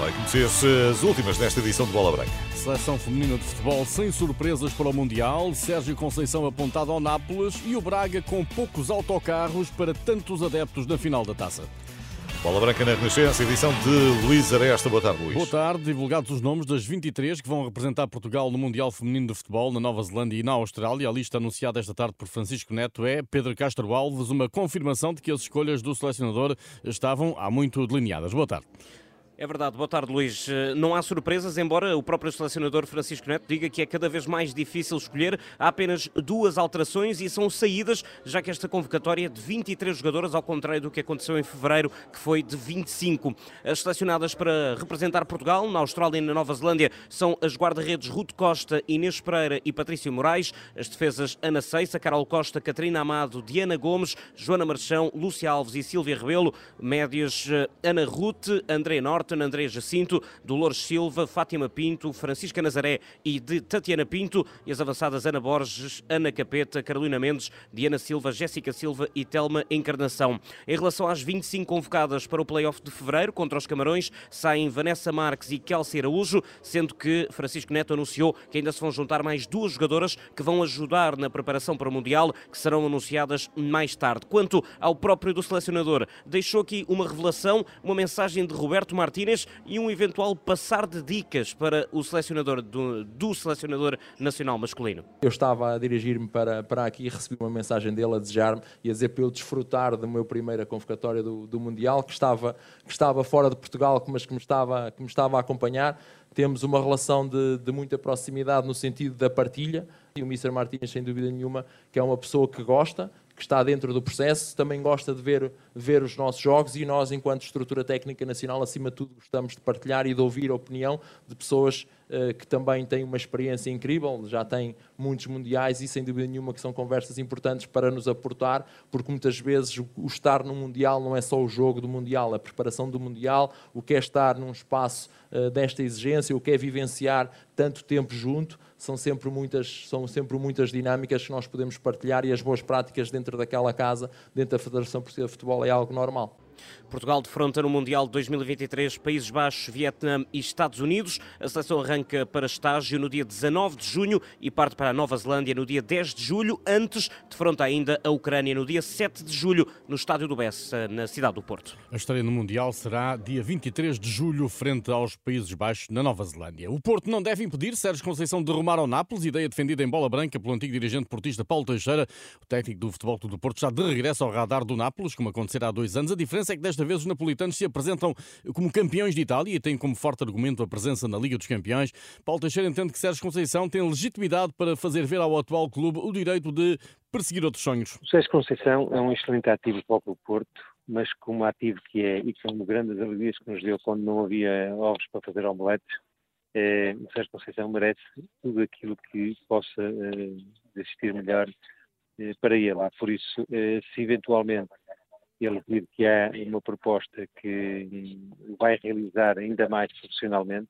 Vai conhecer-se as últimas desta edição de Bola Branca. Seleção feminina de futebol sem surpresas para o Mundial, Sérgio Conceição apontado ao Nápoles e o Braga com poucos autocarros para tantos adeptos na final da taça. Bola Branca na Renascença, edição de Luís Aresta. Boa tarde, Luís. Boa tarde. Divulgados os nomes das 23 que vão representar Portugal no Mundial Feminino de Futebol na Nova Zelândia e na Austrália. A lista anunciada esta tarde por Francisco Neto é Pedro Castro Alves, uma confirmação de que as escolhas do selecionador estavam há muito delineadas. Boa tarde. É verdade. Boa tarde, Luís. Eh, não há surpresas, embora o próprio selecionador Francisco Neto diga que é cada vez mais difícil escolher. Há apenas duas alterações e são saídas, já que esta convocatória é de 23 jogadoras, ao contrário do que aconteceu em fevereiro, que foi de 25. As selecionadas para representar Portugal na Austrália e na Nova Zelândia são as guarda-redes Ruth Costa, Inês Pereira e Patrício Moraes, as defesas Ana Seissa, Carol Costa, Catarina Amado, Diana Gomes, Joana Marchão, Lúcia Alves e Silvia Rebelo, médias eh, Ana Ruth, André Norte, Norton, André Jacinto, Dolores Silva, Fátima Pinto, Francisca Nazaré e de Tatiana Pinto, e as avançadas Ana Borges, Ana Capeta, Carolina Mendes, Diana Silva, Jéssica Silva e Telma Encarnação. Em relação às 25 convocadas para o play-off de fevereiro contra os Camarões, saem Vanessa Marques e Kelsey Araújo, sendo que Francisco Neto anunciou que ainda se vão juntar mais duas jogadoras que vão ajudar na preparação para o Mundial, que serão anunciadas mais tarde. Quanto ao próprio do selecionador, deixou aqui uma revelação, uma mensagem de Roberto Martins Martínez e um eventual passar de dicas para o selecionador do, do selecionador nacional masculino. Eu estava a dirigir-me para, para aqui e recebi uma mensagem dele a desejar-me e a dizer para eu desfrutar da minha primeira convocatória do, do Mundial, que estava, que estava fora de Portugal, mas que me estava, que me estava a acompanhar. Temos uma relação de, de muita proximidade no sentido da partilha. E o Mr. Martins, sem dúvida nenhuma, que é uma pessoa que gosta, que está dentro do processo, também gosta de ver, ver os nossos jogos e nós, enquanto estrutura técnica nacional, acima de tudo, gostamos de partilhar e de ouvir a opinião de pessoas uh, que também têm uma experiência incrível, já têm muitos mundiais e, sem dúvida nenhuma, que são conversas importantes para nos aportar, porque muitas vezes o, estar no Mundial não é só o jogo do Mundial, a preparação do Mundial, o que é estar num espaço uh, desta exigência, o que é vivenciar tanto tempo junto, são sempre muitas, são sempre muitas dinâmicas que nós podemos partilhar e as boas práticas dentro daquela casa, dentro da Federação Portuguesa de Futebol, é algo normal. Portugal defronta no Mundial de 2023 Países Baixos, Vietnã e Estados Unidos. A seleção arranca para estágio no dia 19 de junho e parte para a Nova Zelândia no dia 10 de julho. Antes, defronta ainda a Ucrânia no dia 7 de julho no Estádio do Bessa, na cidade do Porto. A estreia no Mundial será dia 23 de julho, frente aos Países Baixos, na Nova Zelândia. O Porto não deve impedir Sérgio Conceição de rumar ao Nápoles, ideia defendida em bola branca pelo antigo dirigente portista Paulo Teixeira. O técnico do Futebol do Porto está de regresso ao radar do Nápoles, como acontecerá há dois anos. A diferença é que desta vez os napolitanos se apresentam como campeões de Itália e têm como forte argumento a presença na Liga dos Campeões. Paulo Teixeira entende que Sérgio Conceição tem legitimidade para fazer ver ao atual clube o direito de perseguir outros sonhos. O Sérgio Conceição é um excelente ativo para o Porto, mas como ativo que é, e são grandes alegrias que nos deu quando não havia ovos para fazer omeletes, é, o Sérgio Conceição merece tudo aquilo que possa é, existir melhor é, para ele. Por isso, é, se eventualmente ele vir que há uma proposta que vai realizar ainda mais profissionalmente,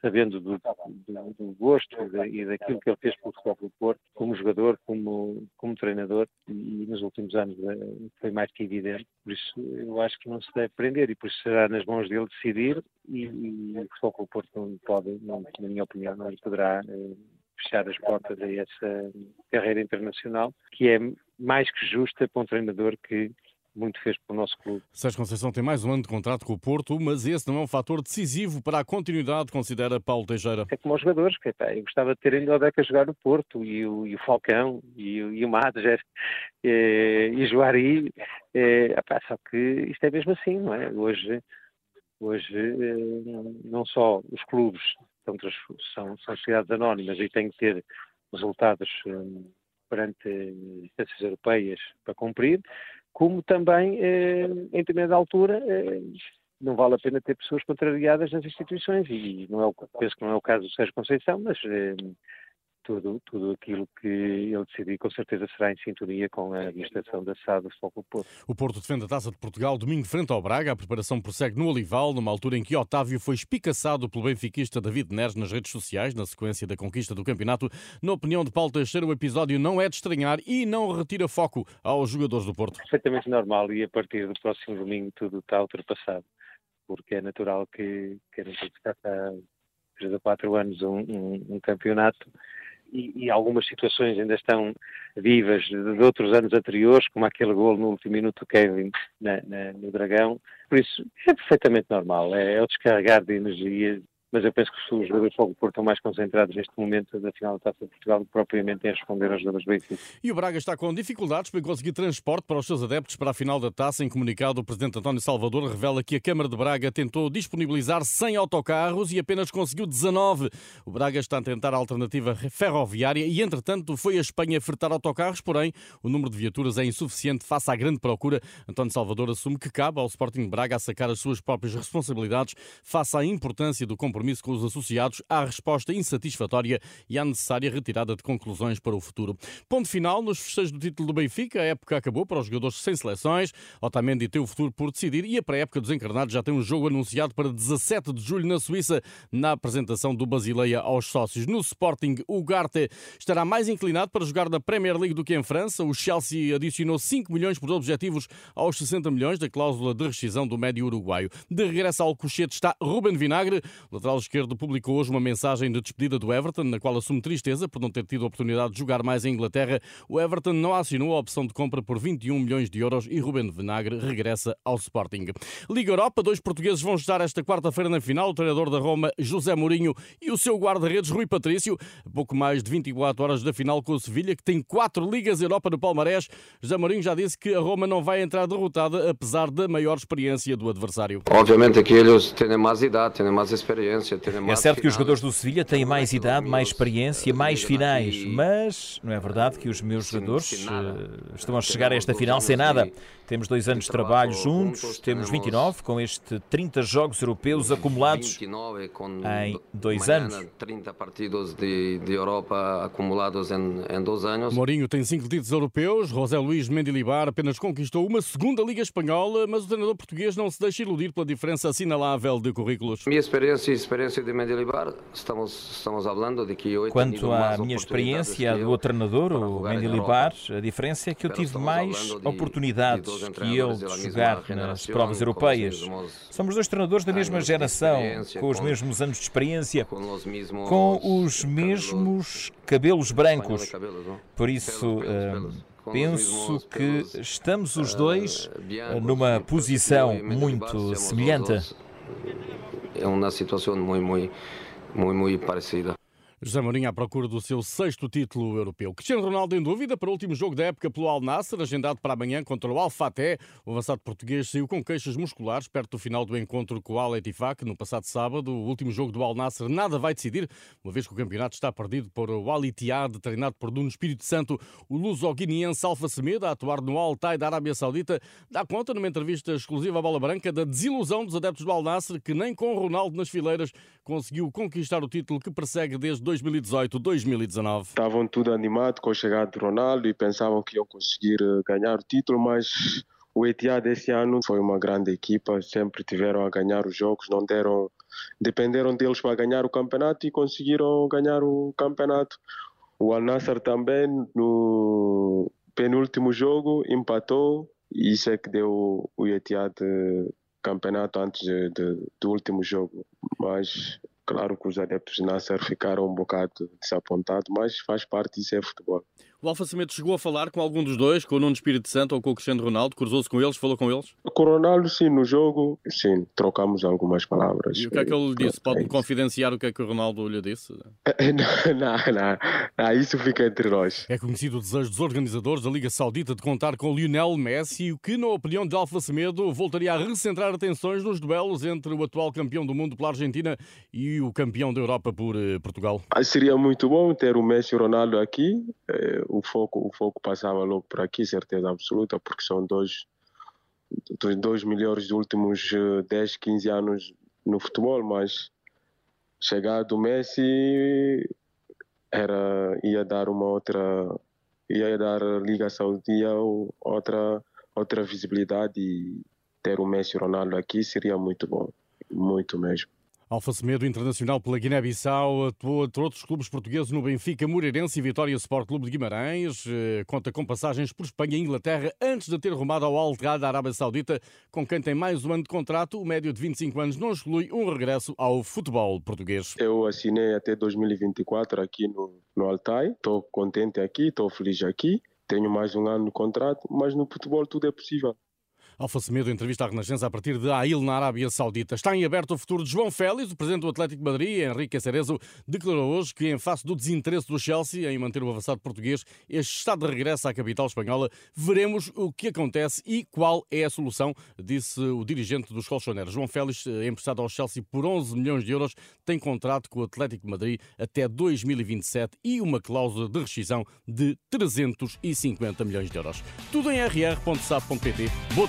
sabendo do, do, do gosto e daquilo que ele fez pelo Futebol Porto, como jogador, como, como treinador, e nos últimos anos eh, foi mais que evidente. Por isso, eu acho que não se deve prender e por isso será nas mãos dele decidir e, e o Futebol Porto não pode, não, na minha opinião, não poderá eh, fechar as portas a essa carreira internacional, que é mais que justa para um treinador que muito fez para o nosso clube. Sérgio Conceição tem mais um ano de contrato com o Porto, mas esse não é um fator decisivo para a continuidade, considera Paulo Teixeira. É como os jogadores, que, pá, eu gostava de ter ainda o Deca jogar no Porto, e o, e o Falcão, e, e o é, é, e o Joari, é, pá, só que isto é mesmo assim, não é? Hoje, hoje é, não só os clubes são, são, são sociedades anónimas e têm que ter resultados perante instâncias europeias para cumprir, como também, eh, em determinada altura, eh, não vale a pena ter pessoas contrariadas nas instituições, e não é o, penso que não é o caso do Sérgio Conceição, mas eh, tudo, tudo aquilo que ele decidir, com certeza será em sintonia com a administração da SAD do Futebol Porto. O Porto defende a Taça de Portugal domingo frente ao Braga. A preparação prossegue no Olival, numa altura em que Otávio foi espicaçado pelo benfiquista David Neres nas redes sociais, na sequência da conquista do campeonato. Na opinião de Paulo Teixeira, o episódio não é de estranhar e não retira foco aos jogadores do Porto. Perfeitamente normal e a partir do próximo domingo tudo está ultrapassado, porque é natural que, que a gente está há 3 ou 4 anos um, um, um campeonato e, algumas situações ainda estão vivas de, de, outros anos anteriores, como aquele gol no último minuto do Kevin na, na, no Dragão. Por isso, é perfeitamente normal, é, é o descarregar de energia mas eu penso que os jogadores do Porto estão mais concentrados neste momento da final da Taça de Portugal do que propriamente em responder aos jogadores do Benfica. E o Braga está com dificuldades para conseguir transporte para os seus adeptos para a final da Taça. Em comunicado, o Presidente António Salvador revela que a Câmara de Braga tentou disponibilizar 100 autocarros e apenas conseguiu 19. O Braga está a tentar a alternativa ferroviária e, entretanto, foi a Espanha fretar autocarros, porém, o número de viaturas é insuficiente face à grande procura. António Salvador assume que cabe ao Sporting Braga a sacar as suas próprias responsabilidades face à importância do compromisso compromisso com os associados, há resposta insatisfatória e há necessária retirada de conclusões para o futuro. Ponto final nos festejos do título do Benfica. A época acabou para os jogadores sem seleções. Otamendi tem o futuro por decidir e a pré-época dos encarnados já tem um jogo anunciado para 17 de julho na Suíça, na apresentação do Basileia aos sócios. No Sporting, o Garte estará mais inclinado para jogar na Premier League do que em França. O Chelsea adicionou 5 milhões por objetivos aos 60 milhões da cláusula de rescisão do médio uruguaio. De regresso ao Cochete está Ruben Vinagre, lateral lateral esquerdo publicou hoje uma mensagem de despedida do Everton, na qual assume tristeza por não ter tido a oportunidade de jogar mais em Inglaterra. O Everton não assinou a opção de compra por 21 milhões de euros e Ruben Vinagre regressa ao Sporting. Liga Europa, dois portugueses vão estar esta quarta-feira na final, o treinador da Roma, José Mourinho, e o seu guarda-redes, Rui Patrício. Pouco mais de 24 horas da final com o Sevilha, que tem quatro Ligas Europa no palmarés. José Mourinho já disse que a Roma não vai entrar derrotada, apesar da maior experiência do adversário. Obviamente que eles têm mais idade, têm mais experiência é certo que os jogadores do Sevilha têm mais idade, mais experiência, mais finais, mas não é verdade que os meus jogadores uh, estão a chegar a esta final sem nada. Temos dois anos de trabalho juntos, temos 29 com este 30 jogos europeus acumulados em dois anos. 30 partidos de, Europa acumulados em dois anos. Mourinho tem cinco títulos europeus, José Luís Mendilibar apenas conquistou uma segunda Liga Espanhola, mas o treinador português não se deixa iludir pela diferença assinalável de currículos. Minha experiência Quanto à minha experiência do treinador, o Mendilibar, a diferença é que eu tive mais oportunidades que ele de jogar nas provas europeias. Somos dois treinadores da mesma geração, com os mesmos anos de experiência, com os mesmos cabelos brancos. Por isso, penso que estamos os dois numa posição muito semelhante é uma situação muito, muito, muito, muito parecida. José Mourinho à procura do seu sexto título europeu. Cristiano Ronaldo em dúvida para o último jogo da época pelo Al Nassr, agendado para amanhã contra o Al Fateh. O avançado português saiu com queixas musculares perto do final do encontro com o Al Etifak no passado sábado. O último jogo do Al Nassr nada vai decidir, uma vez que o campeonato está perdido por o Al Ittihad, treinado por Nuno Espírito Santo. O luso-guineense Alfa Semedo, a atuar no Al Tai da Arábia Saudita, dá conta numa entrevista exclusiva à Bola Branca da desilusão dos adeptos do Al Nassr, que nem com Ronaldo nas fileiras conseguiu conquistar o título que persegue desde 2018-2019. Estavam tudo animados com a chegada de Ronaldo e pensavam que iam conseguir eh, ganhar o título, mas o Etihad esse ano foi uma grande equipa, sempre tiveram a ganhar os jogos, não deram, dependeram deles para ganhar o campeonato e conseguiram ganhar o campeonato. O Al Nassr também no penúltimo jogo empatou e isso é que deu o Etihad eh, campeonato antes de, de, do último jogo, mas Claro que os adeptos de Nasser ficaram um bocado desapontados, mas faz parte disso é futebol. O Alfa Semedo chegou a falar com algum dos dois, com o Nuno Espírito Santo ou com o Cristiano Ronaldo? Cruzou-se com eles, falou com eles? Com o Ronaldo, sim, no jogo, sim, trocamos algumas palavras. E o que é que ele lhe disse? Pode-me confidenciar o que é que o Ronaldo lhe disse? não, não, não, isso fica entre nós. É conhecido o desejo dos organizadores da Liga Saudita de contar com Lionel Messi, o que, na opinião de Alfa Semedo, voltaria a recentrar atenções nos duelos entre o atual campeão do mundo pela Argentina e o campeão da Europa por eh, Portugal. Ah, seria muito bom ter o Messi e o Ronaldo aqui. O foco, o foco passava logo por aqui, certeza absoluta, porque são dois dos dois melhores dos últimos 10, eh, 15 anos no futebol, mas chegado o Messi era ia dar uma outra ia dar Liga outra outra visibilidade e ter o Messi e o Ronaldo aqui seria muito bom, muito mesmo. Alfa Semedo, internacional pela Guiné-Bissau, atuou entre outros clubes portugueses no Benfica, Moreirense e Vitória Sport Clube de Guimarães. Eh, conta com passagens por Espanha e Inglaterra antes de ter rumado ao Al da Arábia Saudita, com quem tem mais um ano de contrato. O médio de 25 anos não exclui um regresso ao futebol português. Eu assinei até 2024 aqui no, no Altai. Estou contente aqui, estou feliz aqui. Tenho mais um ano de contrato, mas no futebol tudo é possível. Alfa Semedo entrevista à Renascença a partir de Ail, na Arábia Saudita. Está em aberto o futuro de João Félix. O presidente do Atlético de Madrid, Henrique Cerezo, declarou hoje que, em face do desinteresse do Chelsea em manter o avançado português, este está de regresso à capital espanhola. Veremos o que acontece e qual é a solução, disse o dirigente dos colchoneiros. João Félix, eh, emprestado ao Chelsea por 11 milhões de euros, tem contrato com o Atlético de Madrid até 2027 e uma cláusula de rescisão de 350 milhões de euros. Tudo em rr.sap.pt. Boa